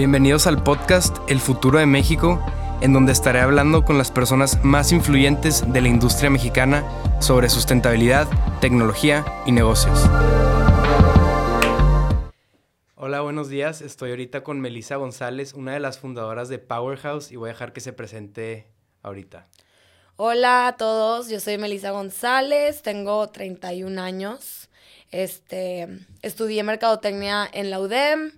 Bienvenidos al podcast El futuro de México, en donde estaré hablando con las personas más influyentes de la industria mexicana sobre sustentabilidad, tecnología y negocios. Hola, buenos días. Estoy ahorita con Melissa González, una de las fundadoras de Powerhouse, y voy a dejar que se presente ahorita. Hola a todos, yo soy Melissa González, tengo 31 años. Este, estudié mercadotecnia en la UDEM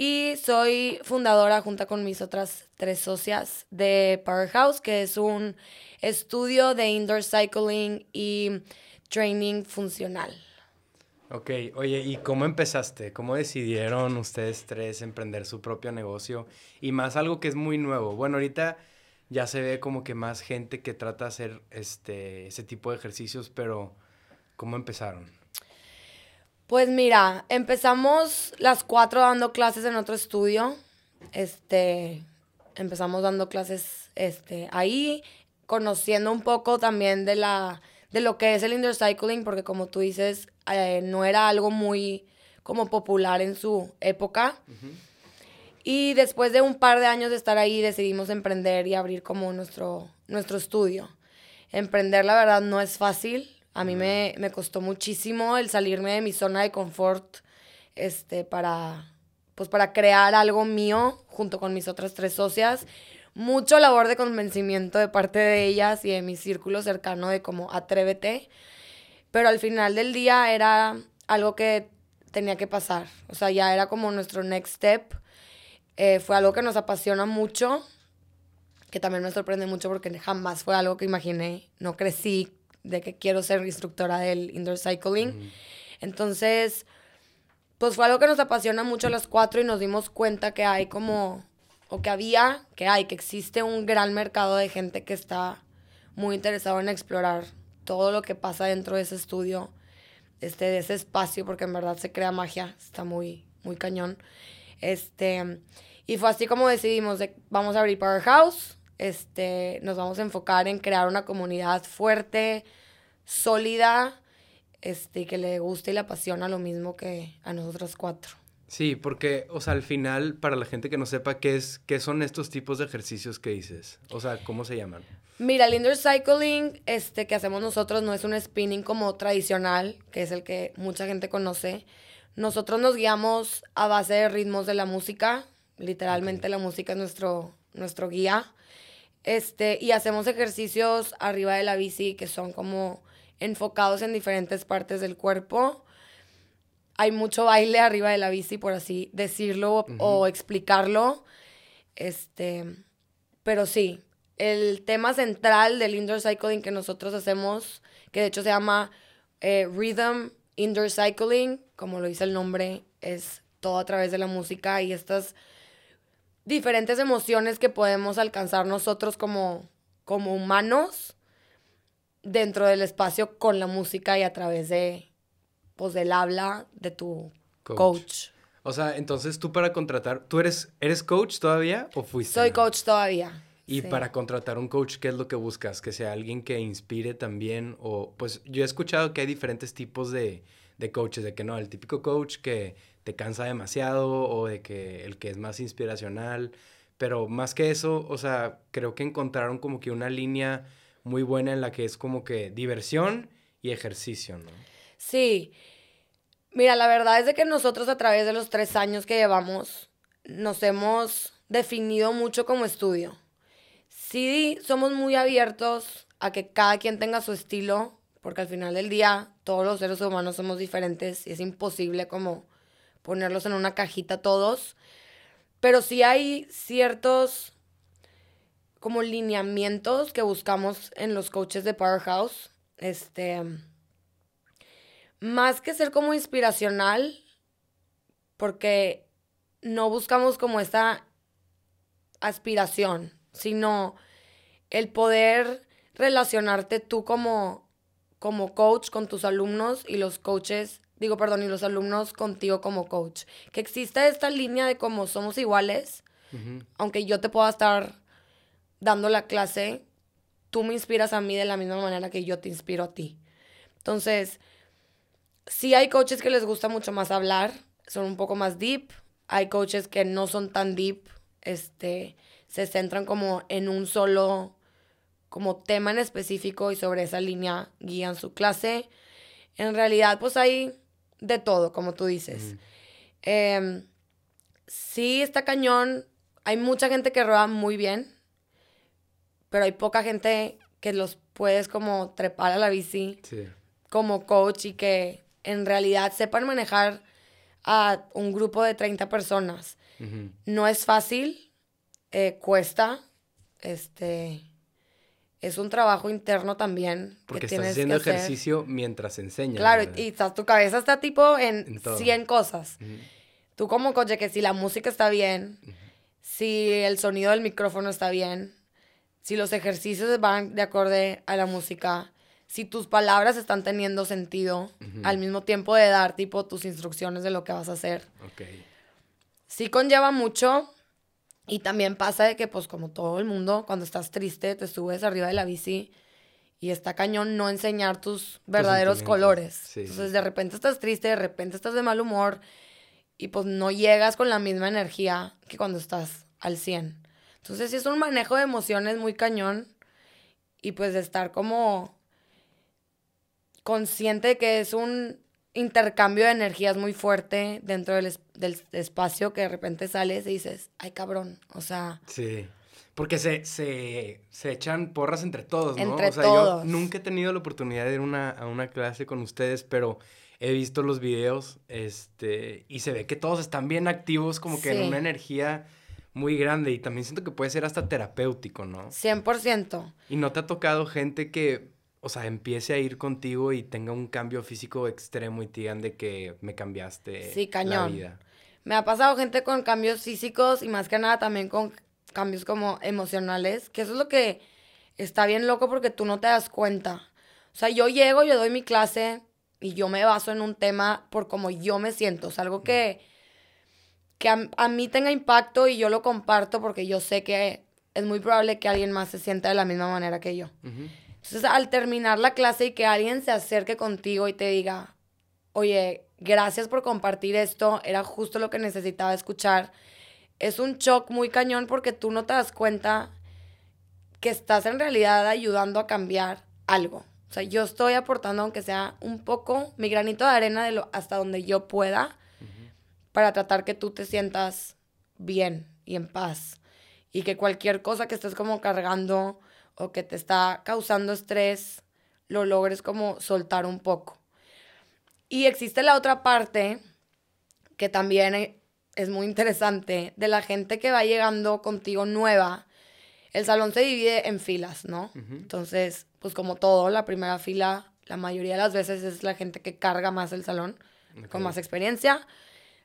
y soy fundadora junto con mis otras tres socias de Powerhouse, que es un estudio de indoor cycling y training funcional. Ok, oye, ¿y cómo empezaste? ¿Cómo decidieron ustedes tres emprender su propio negocio? Y más algo que es muy nuevo. Bueno, ahorita ya se ve como que más gente que trata de hacer este, ese tipo de ejercicios, pero ¿cómo empezaron? Pues mira, empezamos las cuatro dando clases en otro estudio. Este, empezamos dando clases este, ahí, conociendo un poco también de, la, de lo que es el indoor cycling, porque como tú dices, eh, no era algo muy como popular en su época. Y después de un par de años de estar ahí, decidimos emprender y abrir como nuestro, nuestro estudio. Emprender, la verdad, no es fácil a mí me, costó muchísimo el salirme de mi zona de confort este, para, pues para crear algo mío junto con mis otras tres socias. Mucho labor de convencimiento de parte de ellas y de mi círculo cercano de como atrévete. Pero al final del día era algo que tenía que pasar. O sea, ya era como nuestro next step. Eh, fue algo que nos apasiona mucho, que también me sorprende mucho porque jamás fue algo que imaginé. No crecí de que quiero ser instructora del indoor cycling. Entonces, pues fue algo que nos apasiona mucho a las cuatro y nos dimos cuenta que hay como, o que había, que hay, que existe un gran mercado de gente que está muy interesado en explorar todo lo que pasa dentro de ese estudio, este, de ese espacio, porque en verdad se crea magia, está muy, muy cañón. Este, y fue así como decidimos, de, vamos a abrir Powerhouse, este, nos vamos a enfocar en crear una comunidad fuerte, sólida, este, que le guste y le apasiona lo mismo que a nosotros cuatro. Sí, porque, o sea, al final, para la gente que no sepa qué es, qué son estos tipos de ejercicios que dices, o sea, ¿cómo se llaman? Mira, el indoor cycling, este, que hacemos nosotros no es un spinning como tradicional, que es el que mucha gente conoce. Nosotros nos guiamos a base de ritmos de la música, literalmente la música es nuestro, nuestro guía. Este, y hacemos ejercicios arriba de la bici que son como enfocados en diferentes partes del cuerpo. Hay mucho baile arriba de la bici, por así decirlo o explicarlo. Este, pero sí, el tema central del indoor cycling que nosotros hacemos, que de hecho se llama eh, Rhythm Indoor Cycling, como lo dice el nombre, es todo a través de la música y estas diferentes emociones que podemos alcanzar nosotros como, como humanos dentro del espacio con la música y a través de, pues, del habla de tu coach. O sea, entonces tú para contratar, ¿tú eres, eres coach todavía o fuiste? Soy coach todavía. Y para contratar un coach, ¿qué es lo que buscas? Que sea alguien que inspire también o, pues yo he escuchado que hay diferentes tipos de, de coaches, de que no, el típico coach que te cansa demasiado o de que el que es más inspiracional, pero más que eso, o sea, creo que encontraron como que una línea muy buena en la que es como que diversión y ejercicio, ¿no? Sí. Mira, la verdad es de que nosotros a través de los tres años que llevamos nos hemos definido mucho como estudio. Sí, somos muy abiertos a que cada quien tenga su estilo, porque al final del día todos los seres humanos somos diferentes y es imposible como ponerlos en una cajita todos. Pero sí hay ciertos como lineamientos que buscamos en los coaches de Powerhouse. Este, más que ser como inspiracional, porque no buscamos como esta aspiración, sino el poder relacionarte tú como, como coach con tus alumnos y los coaches digo, perdón, y los alumnos contigo como coach. Que exista esta línea de cómo somos iguales, aunque yo te pueda estar dando la clase, tú me inspiras a mí de la misma manera que yo te inspiro a ti. Entonces, sí hay coaches que les gusta mucho más hablar, son un poco más deep. Hay coaches que no son tan deep, este, se centran como en un solo como tema en específico y sobre esa línea guían su clase. En realidad, pues hay de todo, como tú dices. Em, sí, está cañón. Hay mucha gente que rueda muy bien, pero hay poca gente que los puedes como trepar a la bici como coach y que en realidad sepan manejar a un grupo de 30 personas. No es fácil, eh, cuesta, este, es un trabajo interno también. Porque estás haciendo ejercicio mientras enseñas. Claro, y estás, tu cabeza está tipo en, 100 cosas. Tú como coche, que si la música está bien, si el sonido del micrófono está bien, si los ejercicios van de acorde a la música, si tus palabras están teniendo sentido, al mismo tiempo de dar tipo tus instrucciones de lo que vas a hacer. Okay. Sí conlleva mucho, y también pasa de que, pues, como todo el mundo, cuando estás triste, te subes arriba de la bici y está cañón no enseñar tus verdaderos colores. Entonces, de repente estás triste, de repente estás de mal humor y pues no llegas con la misma energía que cuando estás al 100. Entonces, sí es un manejo de emociones muy cañón y pues de estar como consciente de que es un intercambio de energías muy fuerte dentro del, espacio que de repente sales y dices, ay cabrón, o sea... Sí, porque se, se, echan porras entre todos, ¿no? Entre o sea, todos. yo nunca he tenido la oportunidad de ir a una clase con ustedes, pero he visto los videos este, y se ve que todos están bien activos, como que en una energía muy grande y también siento que puede ser hasta terapéutico, ¿no? 100%. ¿Y no te ha tocado gente que o sea, empiece a ir contigo y tenga un cambio físico extremo y te digan de que me cambiaste sí, cañón. la vida. Me ha pasado gente con cambios físicos y más que nada también con cambios como emocionales, que eso es lo que está bien loco porque tú no te das cuenta. O sea, yo llego, yo doy mi clase y yo me baso en un tema por cómo yo me siento. O sea, algo que, que a, mí tenga impacto y yo lo comparto porque yo sé que es muy probable que alguien más se sienta de la misma manera que yo. Entonces, al terminar la clase y que alguien se acerque contigo y te diga, oye, gracias por compartir esto, era justo lo que necesitaba escuchar, es un shock muy cañón porque tú no te das cuenta que estás en realidad ayudando a cambiar algo. O sea, yo estoy aportando, aunque sea un poco, mi granito de arena de lo, hasta donde yo pueda, para tratar que tú te sientas bien y en paz. Y que cualquier cosa que estés como cargando o que te está causando estrés, lo logres como soltar un poco. Y existe la otra parte que también e, es muy interesante de la gente que va llegando contigo nueva. El salón se divide en filas, ¿no? Entonces, pues como todo, la primera fila, la mayoría de las veces es la gente que carga más el salón, con más experiencia.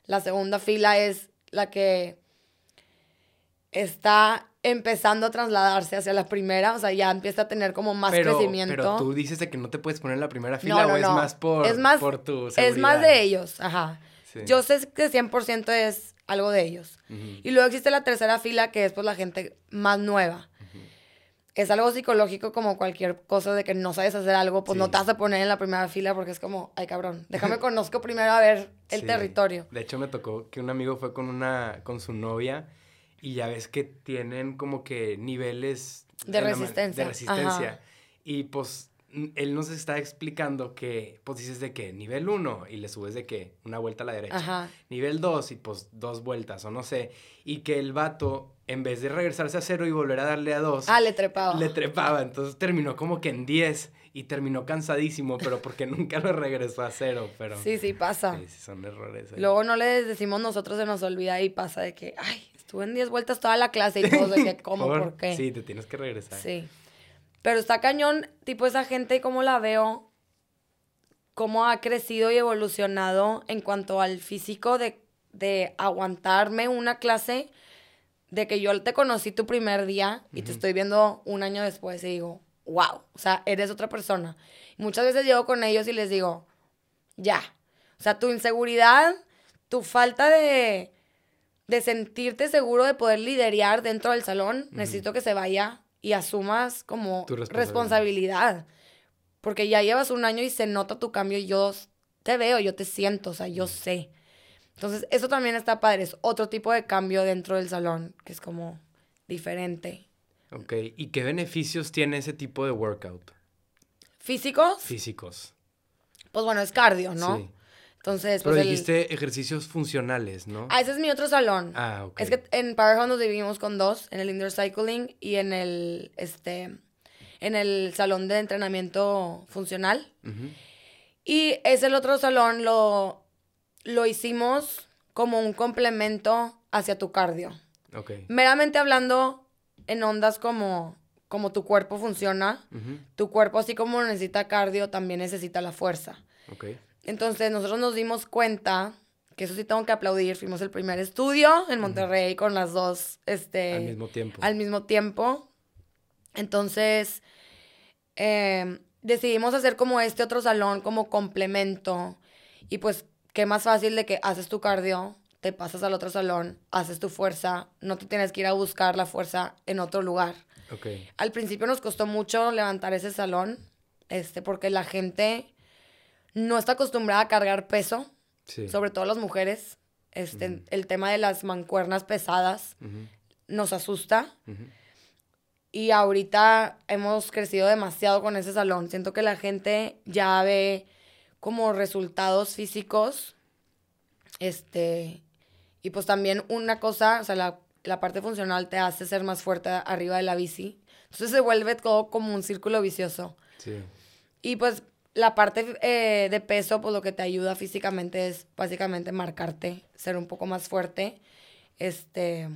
La segunda fila es la que está empezando a trasladarse hacia la primera, o sea, ya empieza a tener como más crecimiento. Pero tú dices de que no te puedes poner en la primera fila o es más por, es más, por tu seguridad? Es más de ellos, ajá. Yo sé que 100% es algo de ellos. Y luego existe la tercera fila que es pues la gente más nueva. Es algo psicológico como cualquier cosa de que no sabes hacer algo, pues no te vas a poner en la primera fila porque es como, ay cabrón, déjame conozco primero a ver el territorio. De hecho me tocó que un amigo fue con una, con su novia y ya ves que tienen como que niveles de resistencia. De resistencia. Y pues él nos está explicando que, pues dices de que nivel 1 y le subes de que una vuelta a la derecha. Nivel 2 y pues dos vueltas o no sé. Y que el vato, en vez de regresarse a cero y volver a darle a dos. Ah, le trepaba. Le trepaba. Entonces terminó como que en 10 y terminó cansadísimo, pero porque nunca lo regresó a cero. Pero, sí, sí, pasa. Sí, son errores. Luego no le decimos nosotros, se nos olvida y pasa de que, ay, Estuve en 10 vueltas toda la clase y todo, de que, ¿cómo? ¿Por, qué? Sí, te tienes que regresar. Sí. Pero está cañón, tipo, esa gente, cómo la veo, cómo ha crecido y evolucionado en cuanto al físico de, de aguantarme una clase, de que yo te conocí tu primer día y te estoy viendo un año después y digo, wow, o sea, eres otra persona. muchas veces llego con ellos y les digo, ya, o sea, tu inseguridad, tu falta de de sentirte seguro de poder liderar dentro del salón, necesito que se vaya y asumas como responsabilidad. Porque ya llevas un año y se nota tu cambio y yo te veo, yo te siento, o sea, yo sé. Entonces, eso también está padre. Es otro tipo de cambio dentro del salón, que es como diferente. Ok, ¿y qué beneficios tiene ese tipo de workout? ¿Físicos? Físicos. Pues bueno, es cardio, ¿no? Sí. Entonces, pues Pero dijiste ejercicios funcionales, ¿no? Ah, ese es mi otro salón. Ah, ok. Es que en Powerhouse nos dividimos con dos, en el indoor cycling y en el, este, en el salón de entrenamiento funcional. Y ese el otro salón lo, lo hicimos como un complemento hacia tu cardio. Ok. Meramente hablando en ondas como, como tu cuerpo funciona, tu cuerpo así como necesita cardio, también necesita la fuerza. Ok. Entonces nosotros nos dimos cuenta, que eso sí tengo que aplaudir, fuimos el primer estudio en Monterrey con las dos, este... Al mismo tiempo. Al mismo tiempo. Entonces, em, decidimos hacer como este otro salón, como complemento. Y pues, qué más fácil de que haces tu cardio, te pasas al otro salón, haces tu fuerza, no te tienes que ir a buscar la fuerza en otro lugar. Okay. Al principio nos costó mucho levantar ese salón, este, porque la gente no está acostumbrada a cargar peso, sobre todo las mujeres. Este, El tema de las mancuernas pesadas nos asusta. Y ahorita hemos crecido demasiado con ese salón. Siento que la gente ya ve como resultados físicos. Este. Y pues también una cosa, o sea, la, la parte funcional te hace ser más fuerte arriba de la bici. Entonces se vuelve todo como un círculo vicioso. Sí. Y pues la parte eh, de peso, pues lo que te ayuda físicamente es básicamente marcarte, ser un poco más fuerte. Este.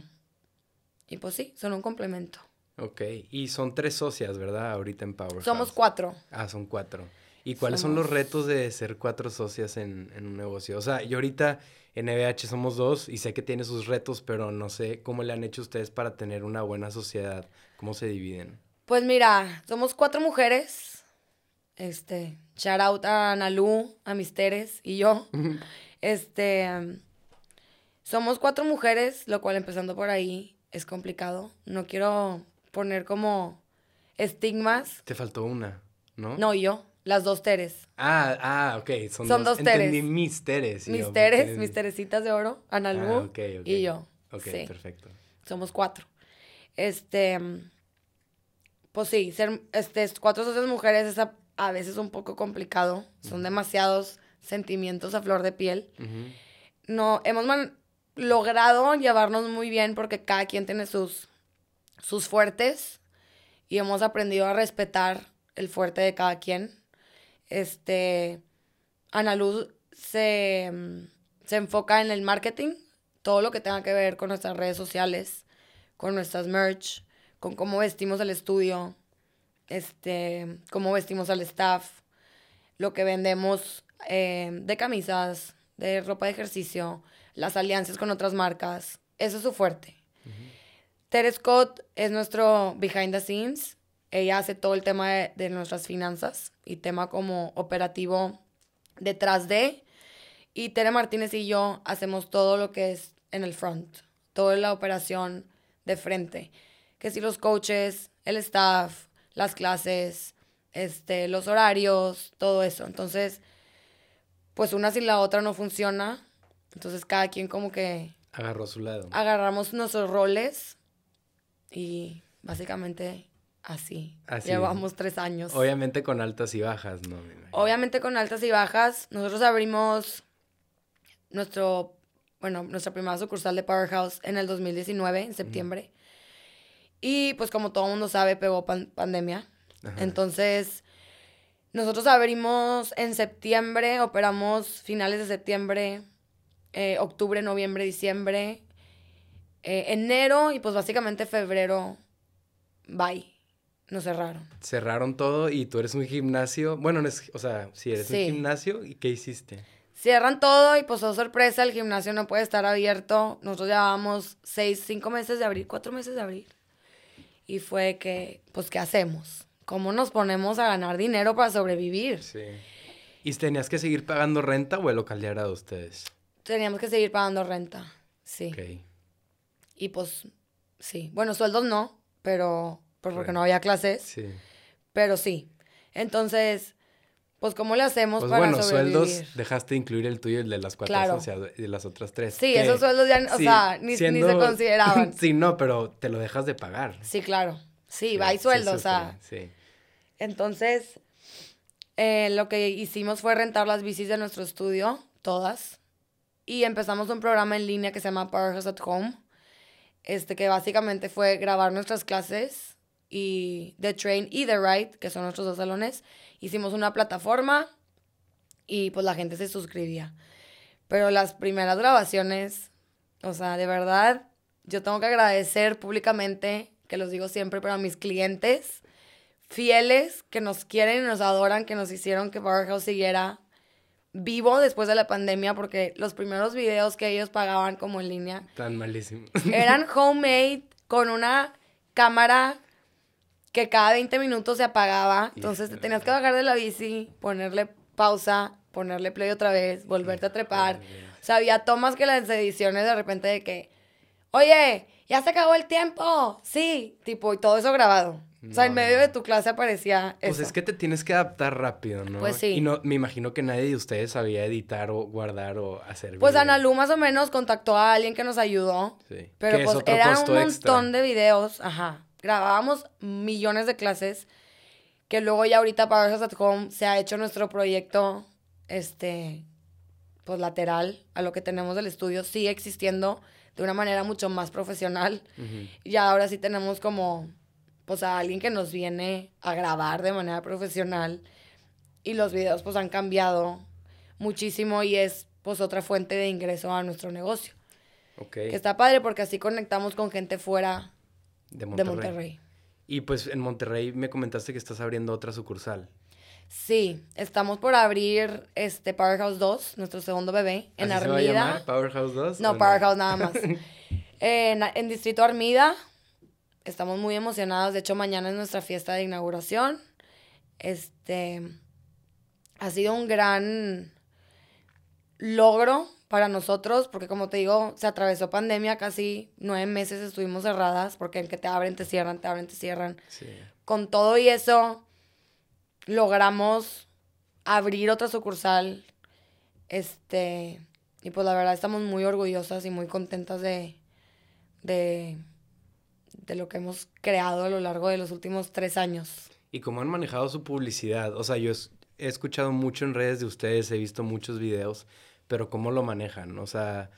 Y pues sí, son un complemento. Ok, y son tres socias, ¿verdad? Ahorita en Powerhouse. Somos cuatro. Ah, son cuatro. ¿Y cuáles son los retos de ser cuatro socias en, en, un negocio? O sea, yo ahorita en EBH somos dos y sé que tiene sus retos, pero no sé cómo le han hecho ustedes para tener una buena sociedad. ¿Cómo se dividen? Pues mira, somos cuatro mujeres este, shout out a Nalu, a Misteres y yo. este, somos cuatro mujeres, lo cual empezando por ahí es complicado. No quiero poner como estigmas. Te faltó una, ¿no? No, yo. Las dos Teres. Ah, ah, ok. Son, Son dos, Teres. Entendí mis Teres. Mis Teres, mis Teresitas de oro, Analu ah, y yo. Ok, perfecto. Somos cuatro. Este, pues sí, ser este, cuatro socias mujeres, esa a veces un poco complicado. Son demasiados sentimientos a flor de piel. No, hemos logrado llevarnos muy bien porque cada quien tiene sus, sus fuertes y hemos aprendido a respetar el fuerte de cada quien. Este, Ana Luz se, se enfoca en el marketing, todo lo que tenga que ver con nuestras redes sociales, con nuestras merch, con cómo vestimos el estudio, este, cómo vestimos al staff, lo que vendemos eh, de camisas, de ropa de ejercicio, las alianzas con otras marcas. Eso es su fuerte. Tere Scott es nuestro behind the scenes. Ella hace todo el tema de, de, nuestras finanzas y tema como operativo detrás de. Y Tere Martínez y yo hacemos todo lo que es en el front, toda la operación de frente. Que si los coaches, el staff, las clases, este, los horarios, todo eso. Entonces, pues una sin la otra no funciona. Entonces cada quien como que... Agarró su lado. Agarramos nuestros roles y básicamente así. así Llevamos tres años. Obviamente con altas y bajas, ¿no? Obviamente con altas y bajas. Nosotros abrimos nuestro, bueno, nuestra primera sucursal de Powerhouse en el 2019, en septiembre. Y pues como todo el mundo sabe, pegó pandemia. Entonces, nosotros abrimos en septiembre, operamos finales de septiembre, eh, octubre, noviembre, diciembre, eh, enero y pues básicamente febrero, bye. Nos cerraron. Cerraron todo y tú eres un gimnasio. Bueno, o sea, si eres un gimnasio, ¿y qué hiciste? Cierran todo y pues, oh sorpresa, el gimnasio no puede estar abierto. Nosotros llevábamos seis, cinco meses de abrir, cuatro meses de abrir. Y fue que, pues, ¿qué hacemos? ¿Cómo nos ponemos a ganar dinero para sobrevivir? Sí. ¿Y tenías que seguir pagando renta o el local ya era de ustedes? Teníamos que seguir pagando renta, sí. Ok. Y pues, sí. Bueno, sueldos no, pero pues, porque no había clases. Sí. Pero sí. Entonces, pues cómo le hacemos pues para bueno, sobrevivir. sueldos, dejaste de incluir el tuyo y el de las cuatro Claro. de las otras tres. Sí, que esos sueldos ya, o sí, sea, ni, se consideraban. sí, no, pero te lo dejas de pagar. Sí, claro. Sí, Sí, hay sí, sueldo, o súper, sea. Sí. Entonces, eh, lo que hicimos fue rentar las bicis de nuestro estudio, todas. Y empezamos un programa en línea que se llama Powerhouse at Home. Este, que básicamente fue grabar nuestras clases y The Train y The Ride, que son nuestros dos salones. Hicimos una plataforma y pues la gente se suscribía. Pero las primeras grabaciones, o sea, de verdad, yo tengo que agradecer públicamente, que los digo siempre, pero a mis clientes fieles que nos quieren y nos adoran, que nos hicieron que Powerhouse siguiera vivo después de la pandemia, porque los primeros videos que ellos pagaban como en línea Tan malísimo. eran homemade con una cámara que cada 20 minutos se apagaba. Entonces te tenías que bajar de la bici, ponerle pausa, ponerle play otra vez, volverte a trepar. O sea, había tomas que las ediciones de repente de que, oye, ya se acabó el tiempo. Sí, tipo, y todo eso grabado. O sea, en medio de tu clase aparecía Pues eso. es que te tienes que adaptar rápido, ¿no? Pues sí. Y no, me imagino que nadie de ustedes sabía editar o guardar o hacer Pues. Analu más o menos contactó a alguien que nos ayudó. Sí. Pero pues eran un montón extra. de videos, ajá. Grabábamos millones de clases que luego ya ahorita Powerhouse at Home se ha hecho nuestro proyecto, este, pues lateral a lo que tenemos del estudio, sigue existiendo de una manera mucho más profesional. Ujú. Y ya ahora sí tenemos como, pues a alguien que nos viene a grabar de manera profesional y los videos pues han cambiado muchísimo y es pues otra fuente de ingreso a nuestro negocio. Que está padre porque así conectamos con gente fuera De de Monterrey. Y pues en Monterrey me comentaste que estás abriendo otra sucursal. Sí, estamos por abrir este Powerhouse 2, nuestro segundo bebé, en ¿Así se va a Armida. llamar? ¿Powerhouse 2? No, ¿O Powerhouse nada más. en, en Distrito Armida. Estamos muy emocionados. De hecho, mañana es nuestra fiesta de inauguración. Este ha sido un gran logro para nosotros, porque como te digo, se atravesó pandemia, casi nueve meses estuvimos cerradas, porque en que te abren, te cierran, te abren, te cierran. Sí. Con todo y eso, logramos abrir otra sucursal. Este, y pues la verdad estamos muy orgullosas y muy contentas de, de, de lo que hemos creado a lo largo de los últimos tres años. ¿Y cómo han manejado su publicidad? O sea, yo he escuchado mucho en redes de ustedes, he visto muchos videos, pero ¿cómo lo manejan? O sea,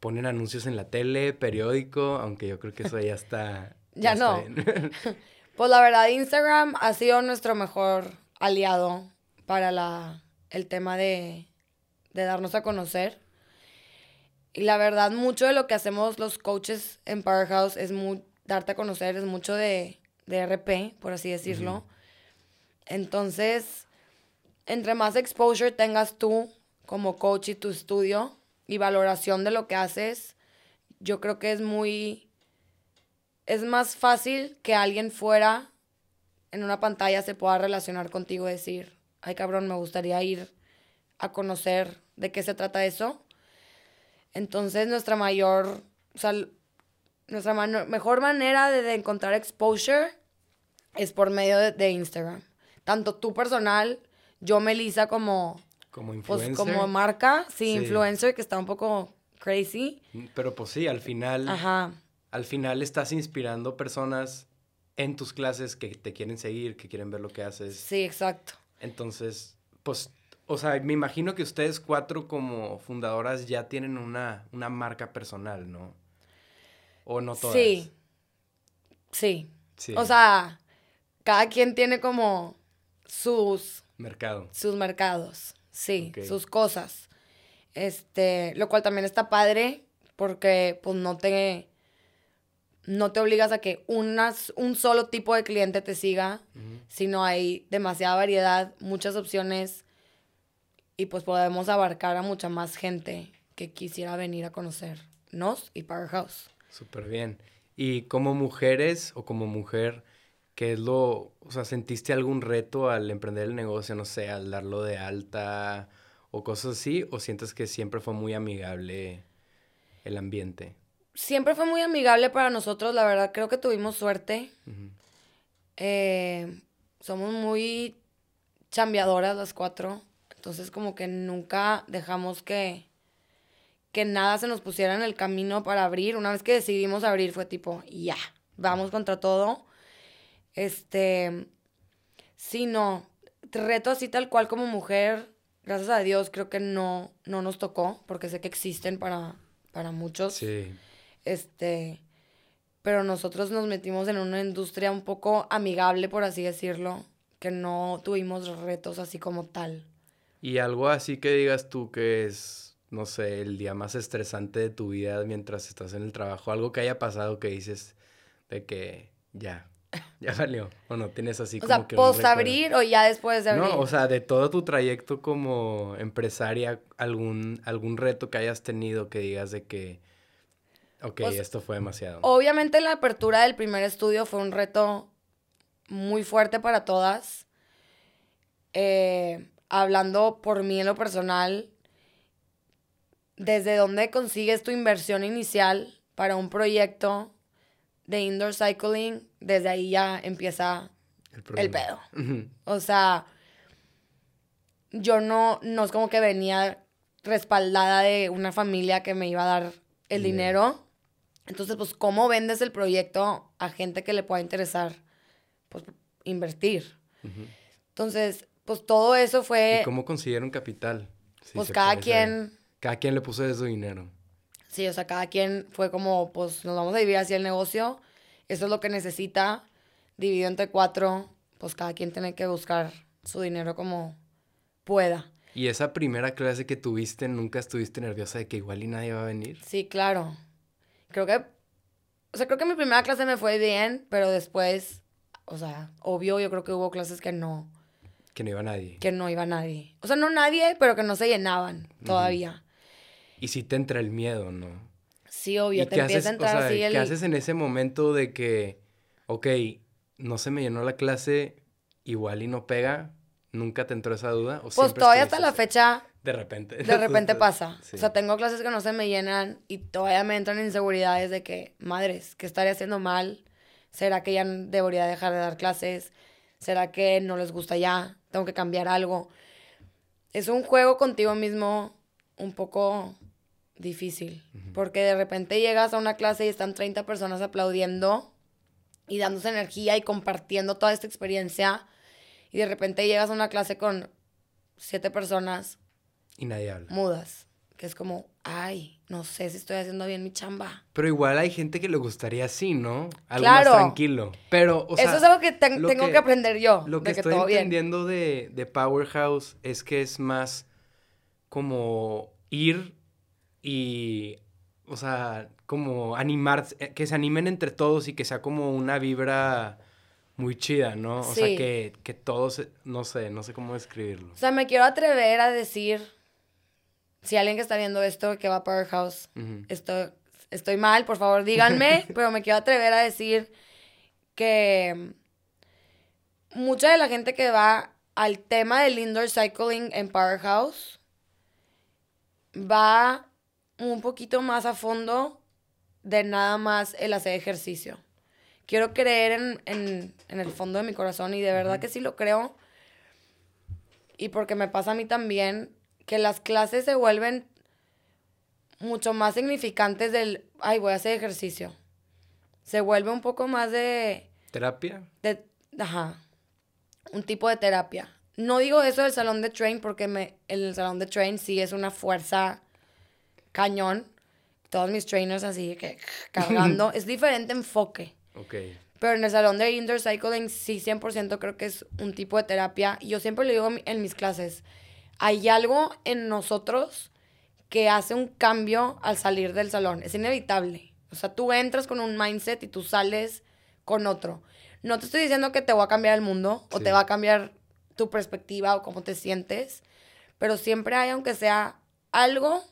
ponen anuncios en la tele, periódico, aunque yo creo que eso ya está... Ya está no. bien. Pues la verdad, Instagram ha sido nuestro mejor aliado para la, el tema de, de darnos a conocer. Y la verdad, mucho de lo que hacemos los coaches en Powerhouse es mu- darte a conocer, es mucho de, de RP, por así decirlo. Entonces, entre más exposure tengas tú como coach y tu estudio y valoración de lo que haces, yo creo que es muy es más fácil que alguien fuera en una pantalla se pueda relacionar contigo y decir, ay cabrón, me gustaría ir a conocer de qué se trata eso. Entonces nuestra mayor, o sea, nuestra mejor manera de, de encontrar exposure es por medio de, de Instagram. Tanto tú personal, yo Melissa como, Como pues, influencer. como marca, sí, Sí. influencer, que está un poco crazy. Pero pues sí, al final... Ajá. al final estás inspirando personas en tus clases que te quieren seguir, que quieren ver lo que haces. Sí, exacto. Entonces, pues, o sea, me imagino que ustedes cuatro como fundadoras ya tienen una, una marca personal, ¿no? O no todas. Sí. Sí. Sí. O sea, cada quien tiene como sus, Mercado. sus mercados. Sí, sus cosas. Este, lo cual también está padre porque pues no te no te obligas a que unas, un solo tipo de cliente te siga, sino hay demasiada variedad, muchas opciones y pues podemos abarcar a mucha más gente que quisiera venir a conocernos y Powerhouse. Súper bien. Y como mujeres o como mujer, ¿qué es lo, o sea, sentiste algún reto al emprender el negocio, no sé, al darlo de alta o cosas así? ¿O sientes que siempre fue muy amigable el ambiente? Siempre fue muy amigable para nosotros, la verdad, creo que tuvimos suerte. Eh, somos muy chambeadoras las cuatro. Entonces como que nunca dejamos que, que nada se nos pusiera en el camino para abrir. Una vez que decidimos abrir fue tipo, ya, vamos contra todo. Este, sí, no, reto así tal cual como mujer, gracias a Dios creo que no, no nos tocó, porque sé que existen para, para muchos. Sí. Este, pero nosotros nos metimos en una industria un poco amigable, por así decirlo, que no tuvimos retos así como tal. Y algo así que digas tú que es, no sé, el día más estresante de tu vida mientras estás en el trabajo, algo que haya pasado que dices de que ya, ya valió, o no tienes así O como sea, que post abrir o ya después de abrir. No, o sea, de todo tu trayecto como empresaria, algún, algún reto que hayas tenido que digas de que, ok, esto fue demasiado. Obviamente la apertura del primer estudio fue un reto muy fuerte para todas. Eh, hablando por mí en lo personal, desde dónde consigues tu inversión inicial para un proyecto de indoor cycling, desde ahí ya empieza el pedo. O sea, yo no, no es como que venía respaldada de una familia que me iba a dar el Dinero. dinero. Entonces, pues, ¿cómo vendes el proyecto a gente que le pueda interesar? Pues, invertir. Entonces, pues, todo eso fue, ¿Y cómo consiguieron capital? Si pues, cada puede quien, Cada quien le puso de su dinero. Sí, o sea, cada quien fue como, pues, nos vamos a dividir así el negocio. Eso es lo que necesita. Dividido entre cuatro, pues, cada quien tiene que buscar su dinero como pueda. Y esa primera clase que tuviste, nunca estuviste nerviosa de que igual y nadie va a venir. Sí, claro. Creo que, o sea, creo que mi primera clase me fue bien, pero después, o sea, obvio, yo creo que hubo clases que no, Que no iba nadie. que no iba nadie. O sea, no nadie, pero que no se llenaban todavía. Y sí te entra el miedo, ¿no? Sí, obvio, ¿Y te empieza haces, a entrar o sea, así el... ¿qué haces en ese momento de que, ok, no se me llenó la clase, igual y no pega? ¿Nunca te entró esa duda? ¿O Pues todavía hasta la fecha? De repente. de repente pasa. Sí. O sea, tengo clases que no se me llenan y todavía me entran inseguridades de que, madres, ¿qué estaré haciendo mal? ¿Será que ya debería dejar de dar clases? ¿Será que no les gusta ya? ¿Tengo que cambiar algo? Es un juego contigo mismo un poco difícil, porque de repente llegas a una clase y están 30 personas aplaudiendo y dándose energía y compartiendo toda esta experiencia y de repente llegas a una clase con siete personas Y nadie habla. mudas, que es como, ay, no sé si estoy haciendo bien mi chamba. Pero igual hay gente que le gustaría así, ¿no? Algo Claro. más tranquilo. Pero, o sea... Eso es algo que, lo tengo que, aprender yo, Lo que de que estoy todo bien. entendiendo de, de Powerhouse es que es más como ir y, o sea, como animar, eh, que se animen entre todos y que sea como una vibra muy chida, ¿no? O sea, que, que todos, no sé, no sé cómo describirlo. O sea, me quiero atrever a decir, si alguien que está viendo esto, que va a Powerhouse, Ujú. estoy, estoy mal, por favor díganme, pero me quiero atrever a decir que mucha de la gente que va al tema del indoor cycling en Powerhouse va un poquito más a fondo de nada más el hacer ejercicio. Quiero creer en, en- en el fondo de mi corazón y de verdad que sí lo creo. Y porque me pasa a mí también que las clases se vuelven mucho más significantes del, ay, voy a hacer ejercicio. Se vuelve un poco más de, ¿Terapia? de, ajá, un tipo de terapia. No digo eso del salón de train porque me, el salón de train sí es una fuerza cañón. Todos mis trainers así que cargando. es diferente enfoque. Ok. Pero en el salón de indoor cycling sí 100% creo que es un tipo de terapia. Y yo siempre le digo en- mis clases, hay algo en nosotros que hace un cambio al salir del salón. Es inevitable. O sea, tú entras con un mindset y tú sales con otro. No te estoy diciendo que te va a cambiar el mundo o Sí. te va a cambiar tu perspectiva o cómo te sientes, pero siempre hay, aunque sea algo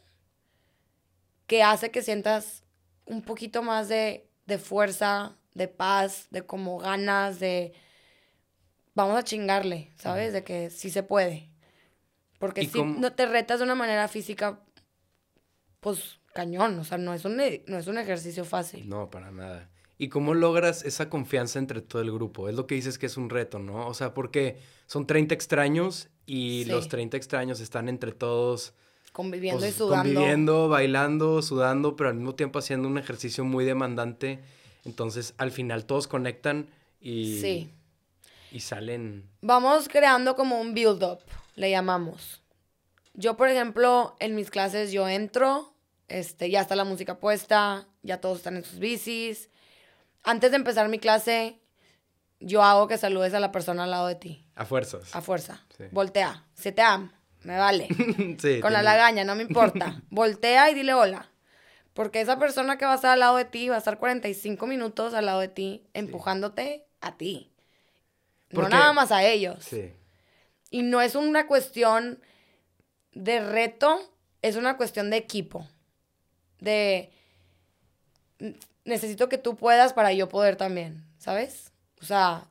que hace que sientas un poquito más de, de fuerza, de paz, de como ganas, de vamos a chingarle, ¿sabes? De que sí se puede. Porque ¿Y si cómo- no te retas de una manera física, pues cañón, o sea, no es un, e- no es un ejercicio fácil. No, para nada. ¿Y cómo logras esa confianza entre todo el grupo? Es lo que dices que es un reto, ¿no? O sea, porque son 30 extraños y los 30 extraños están entre todos. Conviviendo y pues, sudando. Conviviendo, bailando, sudando, pero al mismo tiempo haciendo un ejercicio muy demandante. Entonces, al final todos conectan y. Sí. Y salen. Vamos creando como un build-up, le llamamos. Yo, por ejemplo, en mis clases yo entro, este, ya está la música puesta, ya todos están en sus bicis antes de empezar mi clase, yo hago que saludes a la persona al lado de ti. A fuerzas. A fuerza. Voltea. Si te amo, me vale. sí, Con la lagaña, no me importa. Voltea y dile hola. Porque esa persona que va a estar al lado de ti va a estar 45 minutos al lado de ti, empujándote a ti. No nada más a ellos. Sí. Y no es una cuestión de reto, es una cuestión de equipo. De necesito que tú puedas para yo poder también, ¿sabes? O sea,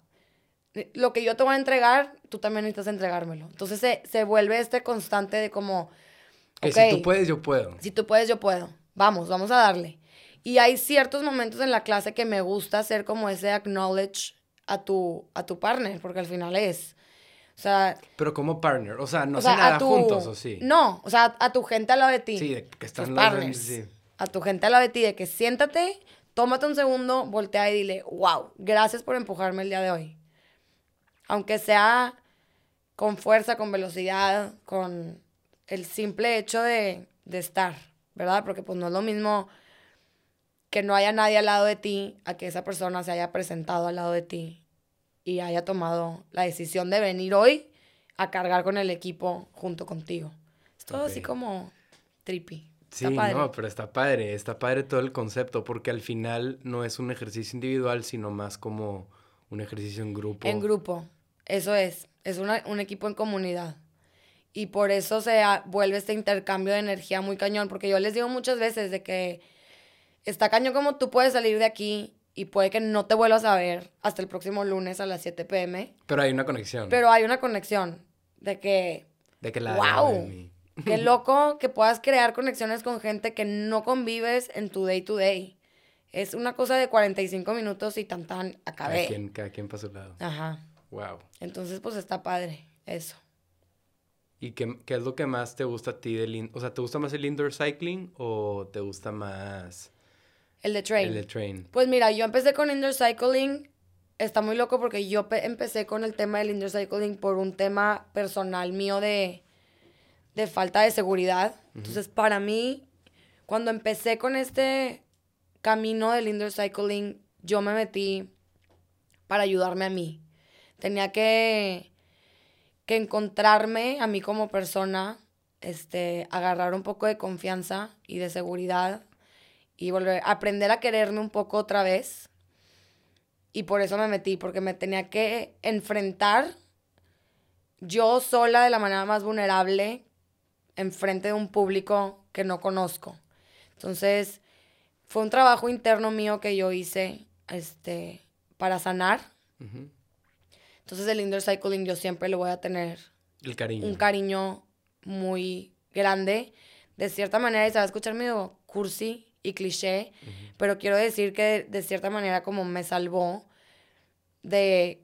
lo que yo te voy a entregar, tú también necesitas entregármelo. Entonces se, se vuelve este constante de como... Que si tú puedes, yo puedo. Si tú puedes, yo puedo. Vamos, vamos a darle. Y hay ciertos momentos en la clase que me gusta hacer como ese acknowledge a tu, a tu partner, porque al final es. O sea. Pero como partner, o sea, no o nada juntos, ¿o sí? No, o sea, a tu gente al lado de ti. Sí, que están los partners. Sí. A tu gente al lado de ti, de que siéntate tómate un segundo, voltea y dile, wow, gracias por empujarme el día de hoy. Aunque sea con fuerza, con velocidad, con el simple hecho de, de estar, ¿verdad? Porque pues no es lo mismo que no haya nadie al lado de ti a que esa persona se haya presentado al lado de ti y haya tomado la decisión de venir hoy a cargar con el equipo junto contigo. Es todo así como trippy. Sí, no, pero está padre, está padre todo el concepto, porque al final no es un ejercicio individual, sino más como un ejercicio en grupo. En grupo, eso es, es un equipo en comunidad. Y por eso se vuelve este intercambio de energía muy cañón, porque yo les digo muchas veces de que está cañón como tú puedes salir de aquí y puede que no te vuelvas a ver hasta el próximo lunes a las 7 pm. Pero hay una conexión. Pero hay una conexión de que... De que la... ¡Wow! Qué loco que puedas crear conexiones con gente que no convives en tu day to day. Es una cosa de 45 minutos y tan tan acabé. Cada quien, cada quien para su lado. Ajá. Wow. Entonces, pues está padre eso. ¿Y qué, qué, es lo que más te gusta a ti del... O sea, ¿te gusta más el indoor cycling o te gusta más... El de train. El de train. Pues mira, yo empecé con indoor cycling. Está muy loco porque yo empecé con el tema del indoor cycling por un tema personal mío de de falta de seguridad. Entonces, para mí, cuando empecé con este camino del indoor cycling, yo me metí para ayudarme a mí. Tenía que, que encontrarme a mí como persona, este, agarrar un poco de confianza y de seguridad y volver a aprender a quererme un poco otra vez. Y por eso me metí, porque me tenía que enfrentar yo sola de la manera más vulnerable enfrente de un público que no conozco. Entonces, fue un trabajo interno mío que yo hice este, para sanar. Entonces, el indoor cycling yo siempre le voy a tener el cariño. un cariño muy grande. De cierta manera, y se va a escuchar medio cursi y cliché, pero quiero decir que de cierta manera como me salvó de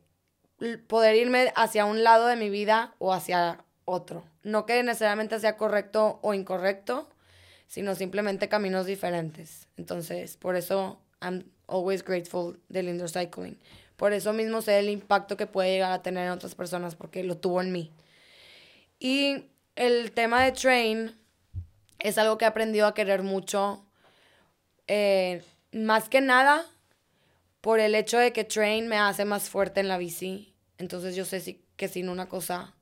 poder irme hacia un lado de mi vida o hacia otro. No que necesariamente sea correcto o incorrecto, sino simplemente caminos diferentes. Entonces, por eso I'm always grateful del indoor cycling. Por eso mismo sé el impacto que puede llegar a tener en otras personas, porque lo tuvo en mí. Y el tema de train es algo que he aprendido a querer mucho, eh, más que nada por el hecho de que train me hace más fuerte en la bici. Entonces yo sé si, que sin una cosa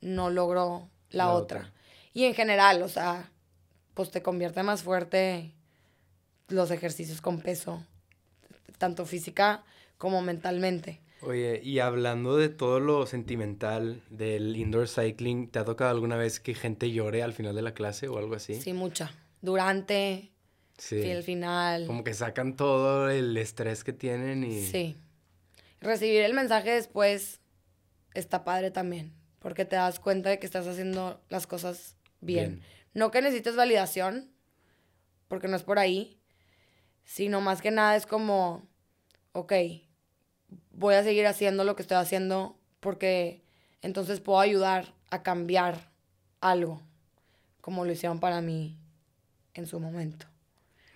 no logró la, otra. Y en general, o sea, pues te convierte más fuerte los ejercicios con peso, tanto física como mentalmente. Oye, y hablando de todo lo sentimental del indoor cycling, ¿te ha tocado alguna vez que gente llore al final de la clase o algo así? Sí, mucha. Durante, sí. el final. Como que sacan todo el estrés que tienen y... Sí. Recibir el mensaje después está padre también porque te das cuenta de que estás haciendo las cosas bien. No que necesites validación, porque no es por ahí, sino más que nada es como ok, voy a seguir haciendo lo que estoy haciendo porque entonces puedo ayudar a cambiar algo, como lo hicieron para mí en su momento.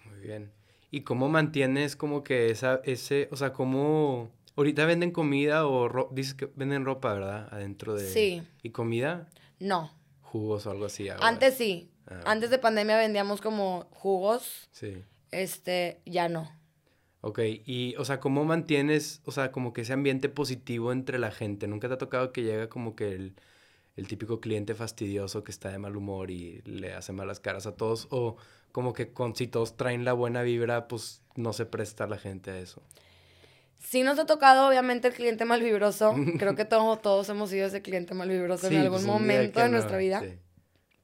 Muy bien. ¿Y cómo mantienes como que esa, ese, o sea, cómo, ahorita venden comida o dices que venden ropa, ¿verdad? Adentro de... Sí. ¿Y comida? No. Jugos o algo así. Antes sí. Ah. Antes de pandemia vendíamos como jugos. Sí. Este, ya no. Ok, y, o sea, ¿cómo mantienes, o sea, como que ese ambiente positivo entre la gente? ¿Nunca te ha tocado que llega como que el, el típico cliente fastidioso que está de mal humor y le hace malas caras a todos? ¿O como que con, si todos traen la buena vibra, pues no se presta la gente a eso? Sí nos ha tocado, obviamente, el cliente malvibroso. Creo que todos, todos hemos sido ese cliente malvibroso en algún pues, momento de nuestra vida.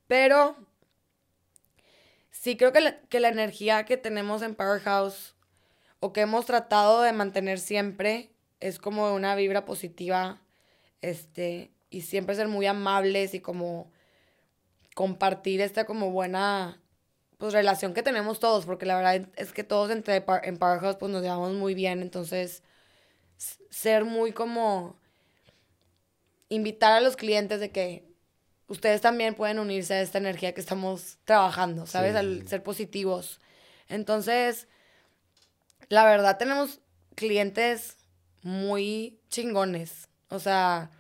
Pero sí creo que la, que la energía que tenemos en Powerhouse o que hemos tratado de mantener siempre es como una vibra positiva, este, y siempre ser muy amables y como compartir esta como buena pues relación que tenemos todos, porque la verdad es que todos entre en Powerhouse pues nos llevamos muy bien, entonces ser muy como invitar a los clientes de que ustedes también pueden unirse a esta energía que estamos trabajando, ¿sabes? Al ser positivos. Entonces, la verdad tenemos clientes muy chingones. O sea,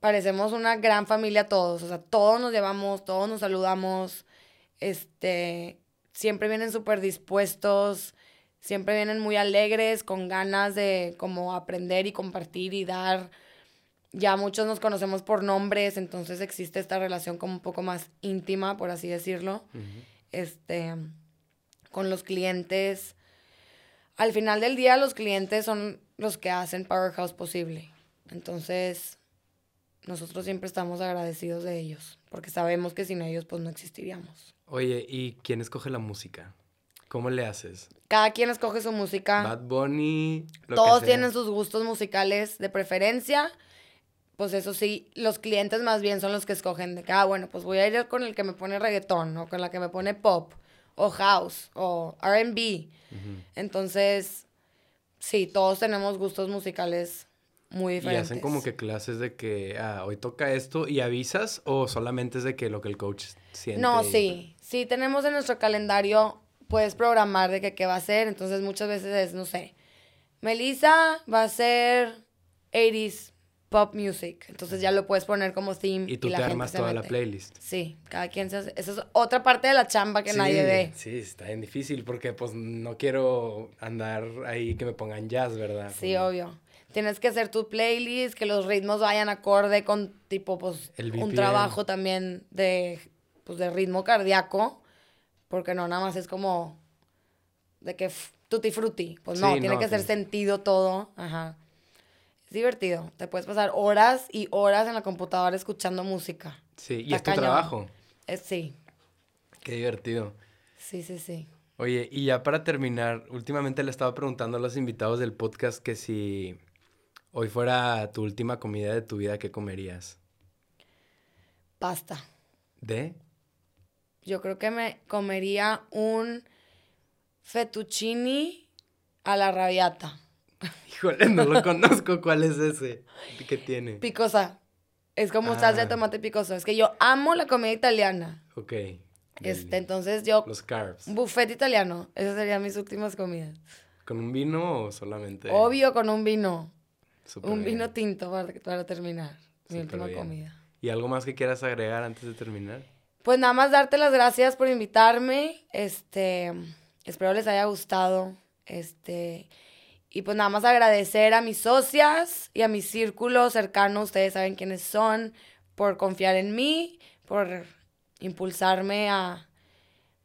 parecemos una gran familia todos. O sea, todos nos llevamos, todos nos saludamos. Este, siempre vienen súper dispuestos, siempre vienen muy alegres, con ganas de como aprender y compartir y dar. Ya muchos nos conocemos por nombres, entonces existe esta relación como un poco más íntima, por así decirlo. Este con los clientes. Al final del día, los clientes son los que hacen Powerhouse posible. Entonces, nosotros siempre estamos agradecidos de ellos, porque sabemos que sin ellos, pues no existiríamos. Oye, ¿y quién escoge la música? ¿Cómo le haces? Cada quien escoge su música. Bad Bunny. Todos tienen sus gustos musicales de preferencia. Pues eso sí, los clientes más bien son los que escogen de que, ah, bueno, pues voy a ir con el que me pone reggaetón o con la que me pone pop o house o RB. Entonces, sí, todos tenemos gustos musicales muy diferentes. ¿Y hacen como que clases de que, ah, hoy toca esto y avisas o solamente es de que lo que el coach siente? No, sí, sí, tenemos en nuestro calendario, puedes programar de que qué va a ser, entonces muchas veces es, no sé, Melissa va a ser 80s pop music. Entonces ya lo puedes poner como theme. Y tú te armas toda la playlist. Sí, cada quien se hace. Esa es otra parte de la chamba que nadie ve. Sí, está bien difícil porque pues no quiero andar ahí que me pongan jazz, ¿verdad? Sí, obvio. Tienes que hacer tu playlist, que los ritmos vayan acorde con tipo pues un trabajo también de pues de ritmo cardíaco, porque no nada más es como de que tutti frutti, pues no, tiene que hacer sentido todo, ajá divertido. Te puedes pasar horas y horas en la computadora escuchando música. Sí, y es tu trabajo. sí. Qué divertido. Sí, sí, sí. Oye, y ya para terminar, últimamente le estaba preguntando a los invitados del podcast que si hoy fuera tu última comida de tu vida, ¿qué comerías? Pasta. ¿De? Yo creo que me comería un fettuccini a la rabiata. Híjole, no lo conozco. ¿Cuál es ese? ¿Qué tiene? Picosa. Es como salsa de ah. tomate picoso. Es que yo amo la comida italiana. Ok. Este, entonces yo... Los carbs. Buffet italiano. Esas serían mis últimas comidas. ¿Con un vino o solamente...? Obvio, con un vino. un vino tinto para, terminar. mi última comida. ¿Y algo más que quieras agregar antes de terminar? Pues nada más darte las gracias por invitarme. Este... Espero les haya gustado. Este... Y pues nada más agradecer a mis socias y a mi círculo cercano, ustedes saben quiénes son, por confiar en mí, por impulsarme a,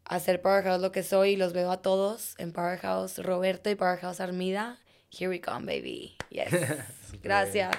hacer Powerhouse lo que soy. Los veo a todos en Powerhouse Roberto y Powerhouse Armida. Here we come, baby. Yes. Gracias.